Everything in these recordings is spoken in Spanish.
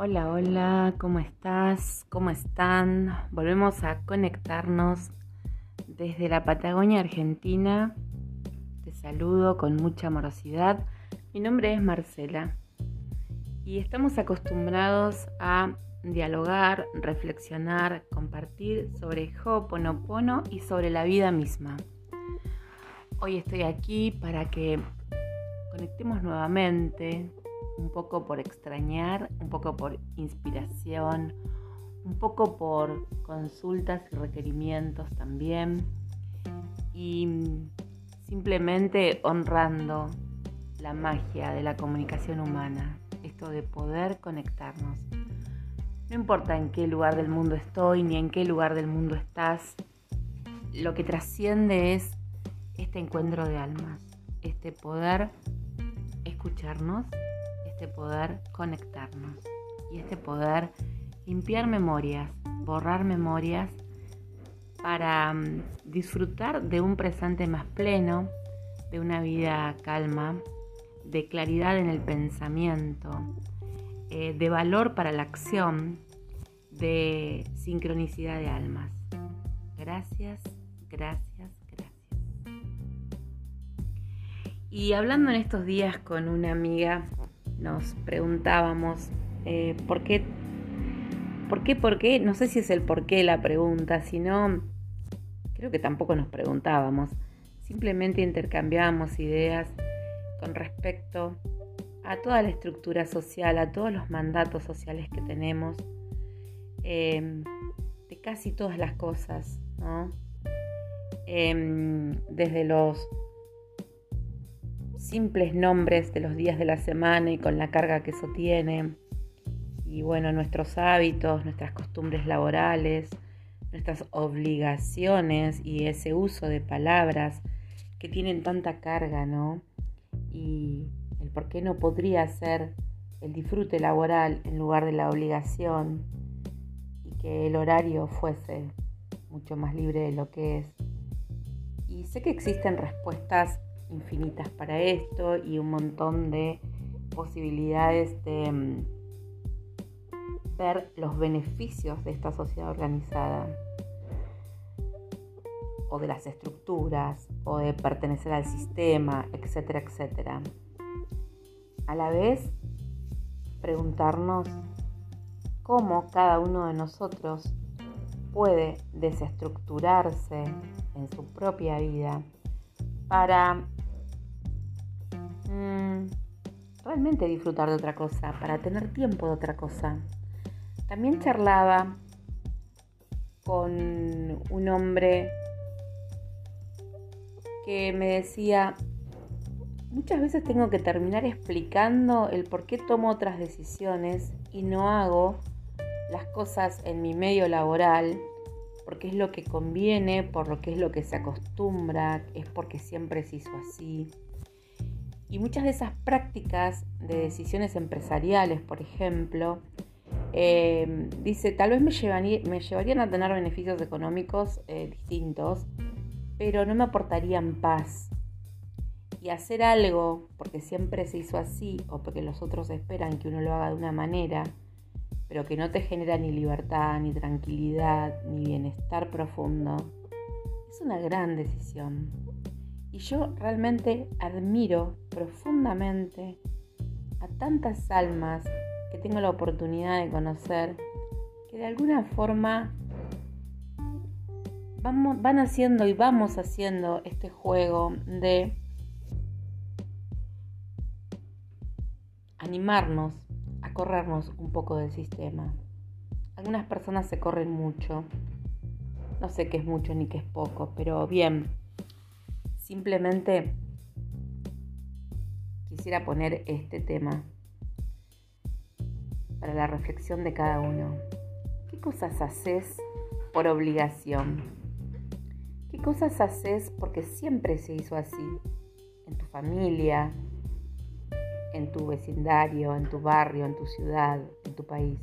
Hola, hola, ¿cómo estás? ¿Cómo están? Volvemos a conectarnos desde la Patagonia Argentina. Te saludo con mucha amorosidad. Mi nombre es Marcela y estamos acostumbrados a dialogar, reflexionar, compartir sobre Ho'oponopono y sobre la vida misma. Hoy estoy aquí para que conectemos nuevamente un poco por extrañar, un poco por inspiración, un poco por consultas y requerimientos también. Y simplemente honrando la magia de la comunicación humana, esto de poder conectarnos. No importa en qué lugar del mundo estoy ni en qué lugar del mundo estás, lo que trasciende es este encuentro de almas, este poder escucharnos este poder conectarnos y este poder limpiar memorias, borrar memorias para mm, disfrutar de un presente más pleno, de una vida calma, de claridad en el pensamiento, eh, de valor para la acción, de sincronicidad de almas. Gracias, gracias, gracias. Y hablando en estos días con una amiga nos preguntábamos eh, ¿por qué? ¿Por qué? ¿Por qué? No sé si es el por qué la pregunta, sino creo que tampoco nos preguntábamos. Simplemente intercambiábamos ideas con respecto a toda la estructura social, a todos los mandatos sociales que tenemos, em, de casi todas las cosas, ¿no? Em, desde los simples nombres de los días de la semana y con la carga que eso tiene. Y bueno, nuestros hábitos, nuestras costumbres laborales, nuestras obligaciones y ese uso de palabras que tienen tanta carga, ¿no? Y el por qué no podría ser el disfrute laboral en lugar de la obligación y que el horario fuese mucho más libre de lo que es. Y sé que existen respuestas infinitas para esto y un montón de posibilidades de mm, ver los beneficios de esta sociedad organizada o de las estructuras o de pertenecer al sistema, etcétera, etcétera. A la vez, preguntarnos cómo cada uno de nosotros puede desestructurarse en su propia vida para Mm, realmente disfrutar de otra cosa, para tener tiempo de otra cosa. También charlaba con un hombre que me decía, muchas veces tengo que terminar explicando el por qué tomo otras decisiones y no hago las cosas en mi medio laboral, porque es lo que conviene, por lo que es lo que se acostumbra, es porque siempre se hizo así. Y muchas de esas prácticas de decisiones empresariales, por ejemplo, eh, dice, tal vez me, me, llevarían a tener beneficios económicos eh, distintos, pero no me aportarían paz. Y hacer algo porque siempre se hizo así o porque los otros esperan que uno lo haga de una manera, pero que no te genera ni libertad, ni tranquilidad, ni bienestar profundo, es una gran decisión. Y yo realmente admiro profundamente a tantas almas que tengo la oportunidad de conocer, que de alguna forma van haciendo y vamos haciendo este juego de animarnos a corrernos un poco del sistema. Algunas personas se corren mucho, no sé qué es mucho ni qué es poco, pero bien, Simplemente quisiera poner este tema para la reflexión de cada uno. ¿Qué cosas haces por obligación? ¿Qué cosas haces porque siempre se hizo así? En tu familia, en tu vecindario, en tu barrio, en tu ciudad, en tu país.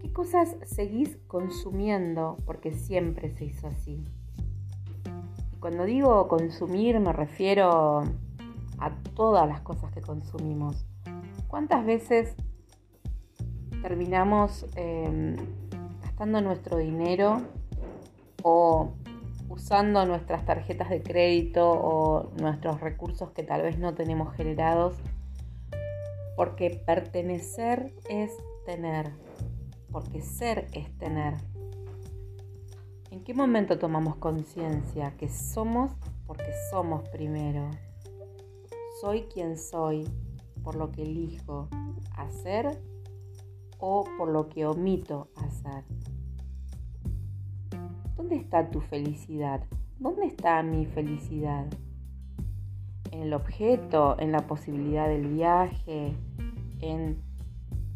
¿Qué cosas seguís consumiendo porque siempre se hizo así? Cuando digo consumir me refiero a todas las cosas que consumimos. ¿Cuántas veces terminamos em, gastando nuestro dinero o usando nuestras tarjetas de crédito o nuestros recursos que tal vez no tenemos generados, porque pertenecer es tener, porque ser es tener. ¿En qué momento tomamos conciencia que somos porque somos primero? Soy quien soy por lo que elijo hacer o por lo que omito hacer. ¿Dónde está tu felicidad? ¿Dónde está mi felicidad? ¿En el objeto? ¿En la posibilidad del viaje? ¿En...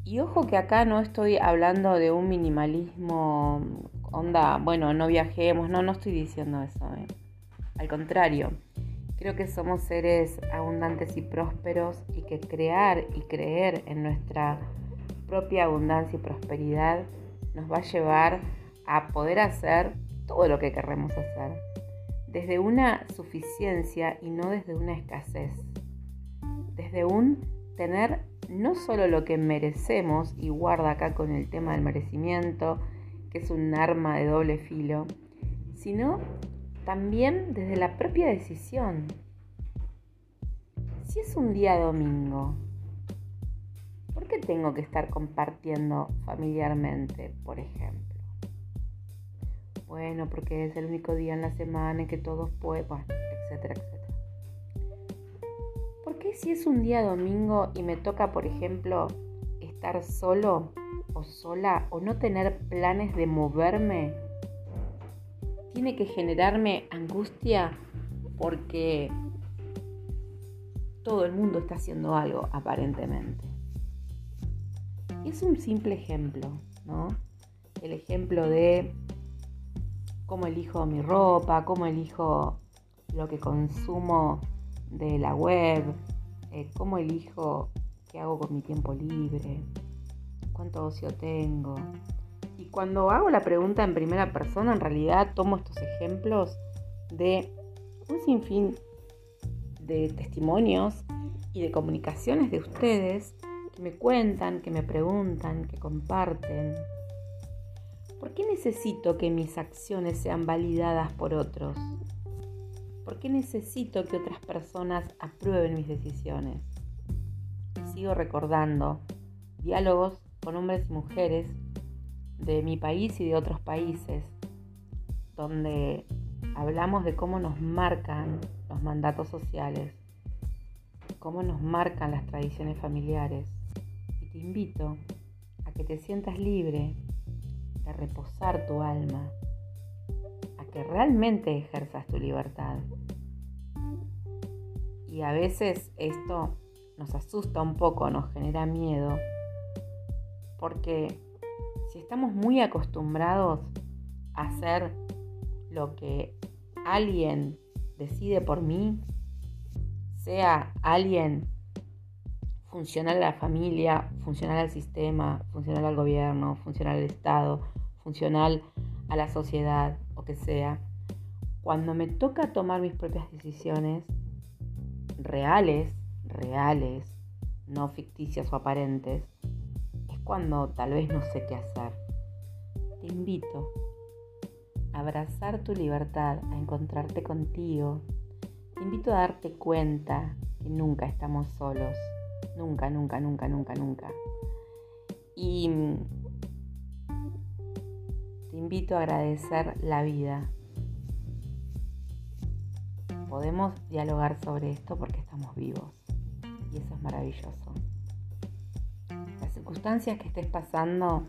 Y ojo que acá no estoy hablando de un minimalismo, onda, bueno, no viajemos, no, no estoy diciendo eso. ¿eh? Al contrario, creo que somos seres abundantes y prósperos y que crear y creer en nuestra propia abundancia y prosperidad nos va a llevar a poder hacer todo lo que queremos hacer, desde una suficiencia y no desde una escasez, desde un tener no solo lo que merecemos, y guarda acá con el tema del merecimiento, que es un arma de doble filo, sino también desde la propia decisión. Si es un día domingo, ¿Por qué tengo que estar compartiendo familiarmente, por ejemplo? Bueno, porque es el único día en la semana en que todos pueden, etcétera, etcétera. ¿Por qué si es un día domingo y me toca, por ejemplo, estar solo o sola o no tener planes de moverme, tiene que generarme angustia porque todo el mundo está haciendo algo aparentemente? es un simple ejemplo, ¿no? El ejemplo de cómo elijo mi ropa, cómo elijo lo que consumo de la web, eh, cómo elijo qué hago con mi tiempo libre, cuánto ocio tengo. Y cuando hago la pregunta en primera persona, en realidad tomo estos ejemplos de un sinfín de testimonios y de comunicaciones de ustedes que me cuentan, que me preguntan, que comparten. ¿Por qué necesito que mis acciones sean validadas por otros? ¿Por qué necesito que otras personas aprueben mis decisiones? sigo recordando diálogos con hombres y mujeres de mi país y de otros países, donde hablamos de cómo nos marcan los mandatos sociales, cómo nos marcan las tradiciones familiares, te invito a que te sientas libre de reposar tu alma, a que realmente ejerzas tu libertad. Y a veces esto nos asusta un poco, nos genera miedo, porque si estamos muy acostumbrados a hacer lo que alguien decide por mí, sea alguien funcional a la familia, funcional al sistema, funcional al gobierno, funcional al Estado, funcional a la sociedad o que sea, cuando me toca tomar mis propias decisiones reales, reales, no ficticias o aparentes, es cuando tal vez no sé qué hacer. Te invito a abrazar tu libertad, a encontrarte contigo. Te invito a darte cuenta que nunca estamos solos Nunca, nunca, nunca, nunca, nunca. Y te invito a agradecer la vida. Podemos dialogar sobre esto porque estamos vivos. Y eso es maravilloso. Las circunstancias que estés pasando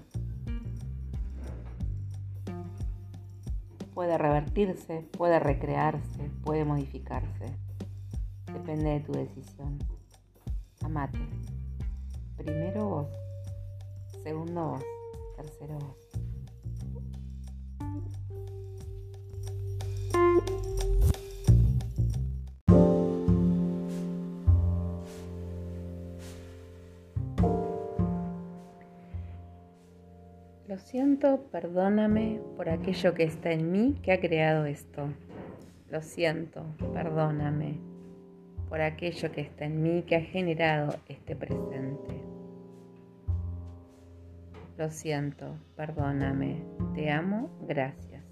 puede revertirse, puede recrearse, puede modificarse. Depende de tu decisión. Amate. Primero vos, segundo vos, tercero vos. Lo siento, perdóname por aquello que está en mí que ha creado esto. Lo siento, perdóname por aquello que está en mí que ha generado este presente. Lo siento, perdóname, te amo, gracias.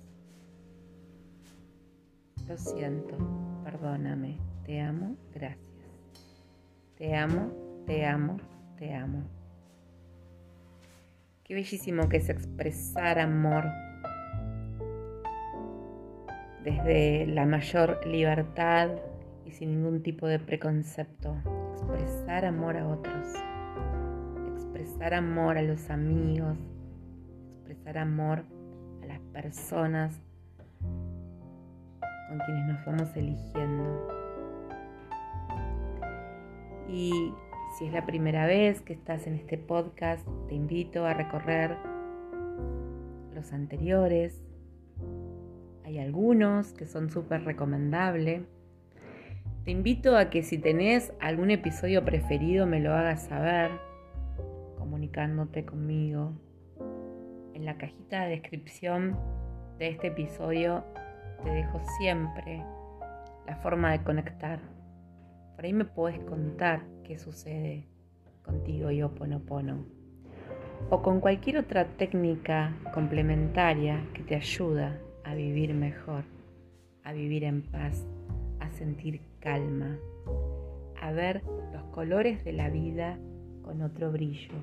Lo siento, perdóname, te amo, gracias. Te amo, te amo, te amo. Qué bellísimo que es expresar amor desde la mayor libertad y sin ningún tipo de preconcepto. Expresar amor a otros. Expresar amor a los amigos. Expresar amor a las personas con quienes nos vamos eligiendo. Y si es la primera vez que estás en este podcast, te invito a recorrer los anteriores. Hay algunos que son súper recomendables. Te invito a que si tenés algún episodio preferido me lo hagas saber, comunicándote conmigo. En la cajita de descripción de este episodio te dejo siempre la forma de conectar. Por ahí me puedes contar qué sucede contigo y Oponopono. O con cualquier otra técnica complementaria que te ayuda a vivir mejor, a vivir en paz, a sentir calma, a ver los colores de la vida con otro brillo.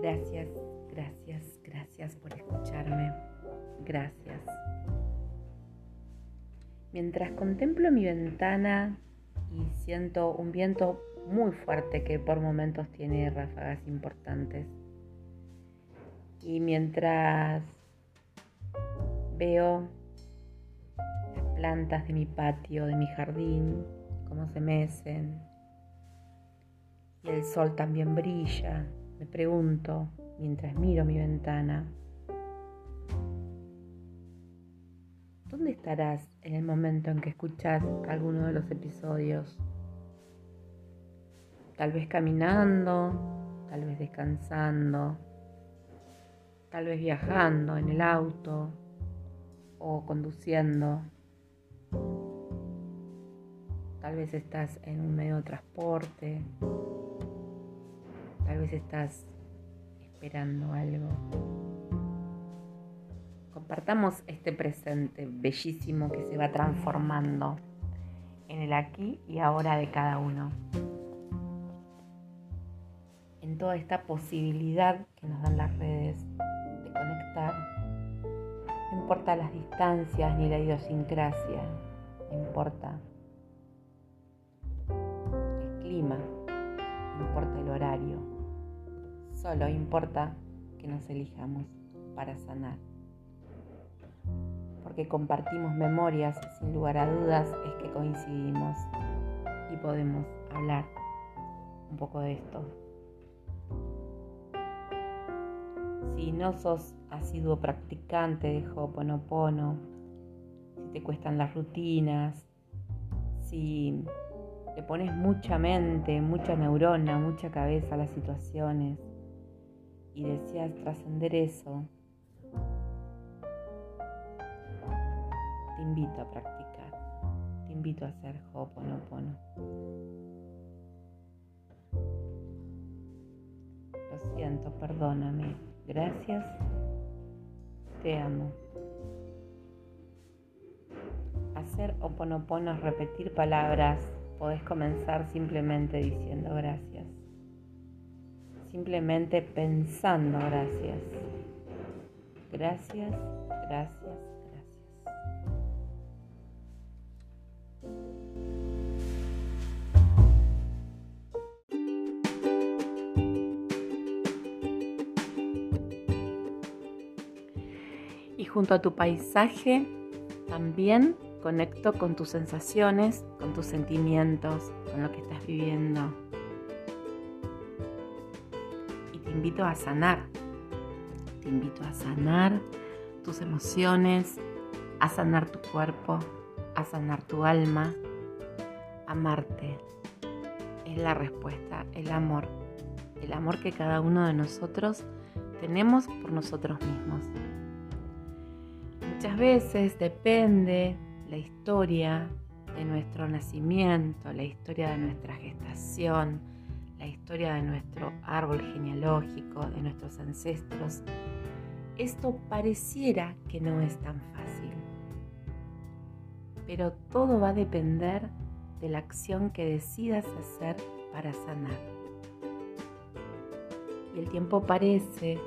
Gracias, gracias, gracias por escucharme. Gracias. Mientras contemplo mi ventana y siento un viento muy fuerte que por momentos tiene ráfagas importantes. Y mientras veo las plantas de mi patio, de mi jardín, cómo se mecen, y el sol también brilla, me pregunto mientras miro mi ventana, ¿Dónde estarás en el momento en que escuchas alguno de los episodios? Tal vez caminando, tal vez descansando, tal vez viajando en el auto o conduciendo. Tal vez estás en un medio de transporte. Tal vez estás esperando algo. Compartamos este presente bellísimo que se va transformando en el aquí y ahora de cada uno. En toda esta posibilidad que nos dan las redes de conectar. No importa las distancias ni la idiosincrasia, no importa el clima, no importa el horario, solo importa que nos elijamos para sanar porque compartimos memorias, sin lugar a dudas, es que coincidimos y podemos hablar un poco de esto. Si no sos asiduo practicante de Ho'oponopono, si te cuestan las rutinas, si le pones mucha mente, mucha neurona, mucha cabeza a las situaciones y deseas trascender eso, invito a practicar, te invito a hacer Ho'oponopono. Lo siento, perdóname. Gracias. Te amo. Hacer Ho'oponopono es repetir palabras. Podés comenzar simplemente diciendo gracias. Simplemente pensando gracias. Gracias, gracias, junto a tu paisaje también conecto con tus sensaciones, con tus sentimientos, con lo que estás viviendo. Y te invito a sanar. Te invito a sanar tus emociones, a sanar tu cuerpo, a sanar tu alma. Amarte es la respuesta, el amor. El amor que cada uno de nosotros tenemos por nosotros mismos. Muchas veces depende la historia de nuestro nacimiento, la historia de nuestra gestación, la historia de nuestro árbol genealógico, de nuestros ancestros, esto pareciera que no es tan fácil. Pero todo va a depender de la acción que decidas hacer para sanar. Y el tiempo parece,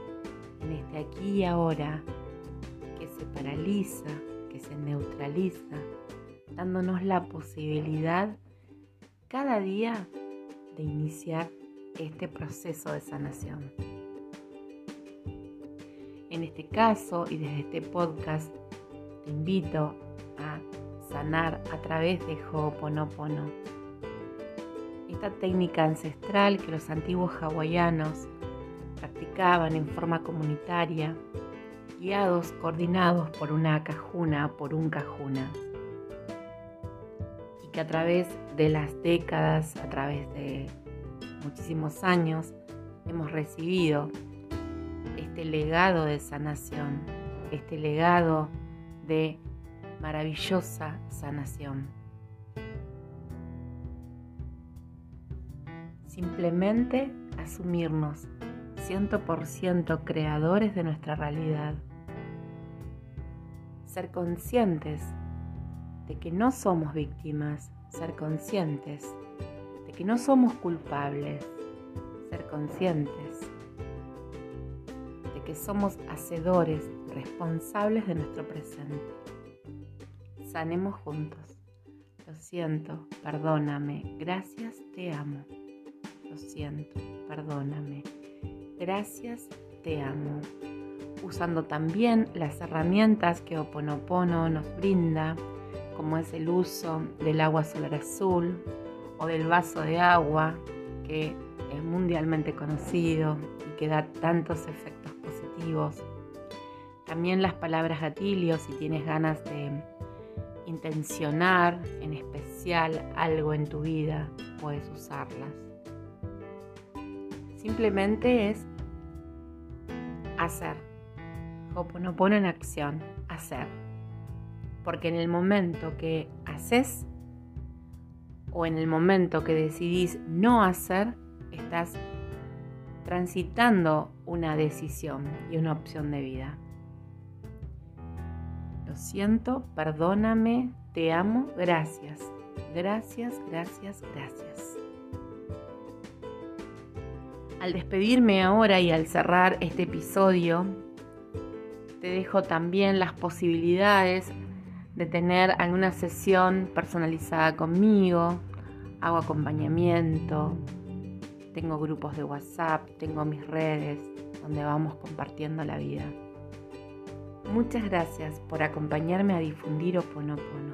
en este aquí y ahora, se paraliza, que se neutraliza, dándonos la posibilidad cada día de iniciar este proceso de sanación. En este caso y desde este podcast te invito a sanar a través de Ho'oponopono. Esta técnica ancestral que los antiguos hawaianos practicaban en forma comunitaria, guiados, coordinados por una cajuna, por un cajuna. Y que a través de las décadas, a través de muchísimos años, hemos recibido este legado de sanación, este legado de maravillosa sanación. Simplemente asumirnos 100% creadores de nuestra realidad. Ser conscientes de que no somos víctimas, ser conscientes de que no somos culpables, ser conscientes de que somos hacedores responsables de nuestro presente. Sanemos juntos. Lo siento, perdóname, gracias, te amo. Lo siento, perdóname, gracias, te amo. Usando también las herramientas que Oponopono nos brinda, como es el uso del agua solar azul o del vaso de agua, que es mundialmente conocido y que da tantos efectos positivos. También las palabras gatilio, si tienes ganas de intencionar en especial algo en tu vida, puedes usarlas. Simplemente es hacer. Hoponopono en acción, hacer. Porque en el momento que haces o en el momento que decidís no hacer, estás transitando una decisión y una opción de vida. Lo siento, perdóname, te amo, gracias. Gracias, gracias, gracias. Al despedirme ahora y al cerrar este episodio, te dejo también las posibilidades de tener alguna sesión personalizada conmigo, hago acompañamiento, tengo grupos de WhatsApp, tengo mis redes donde vamos compartiendo la vida. Muchas gracias por acompañarme a difundir Oponopono.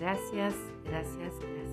Gracias, gracias, gracias.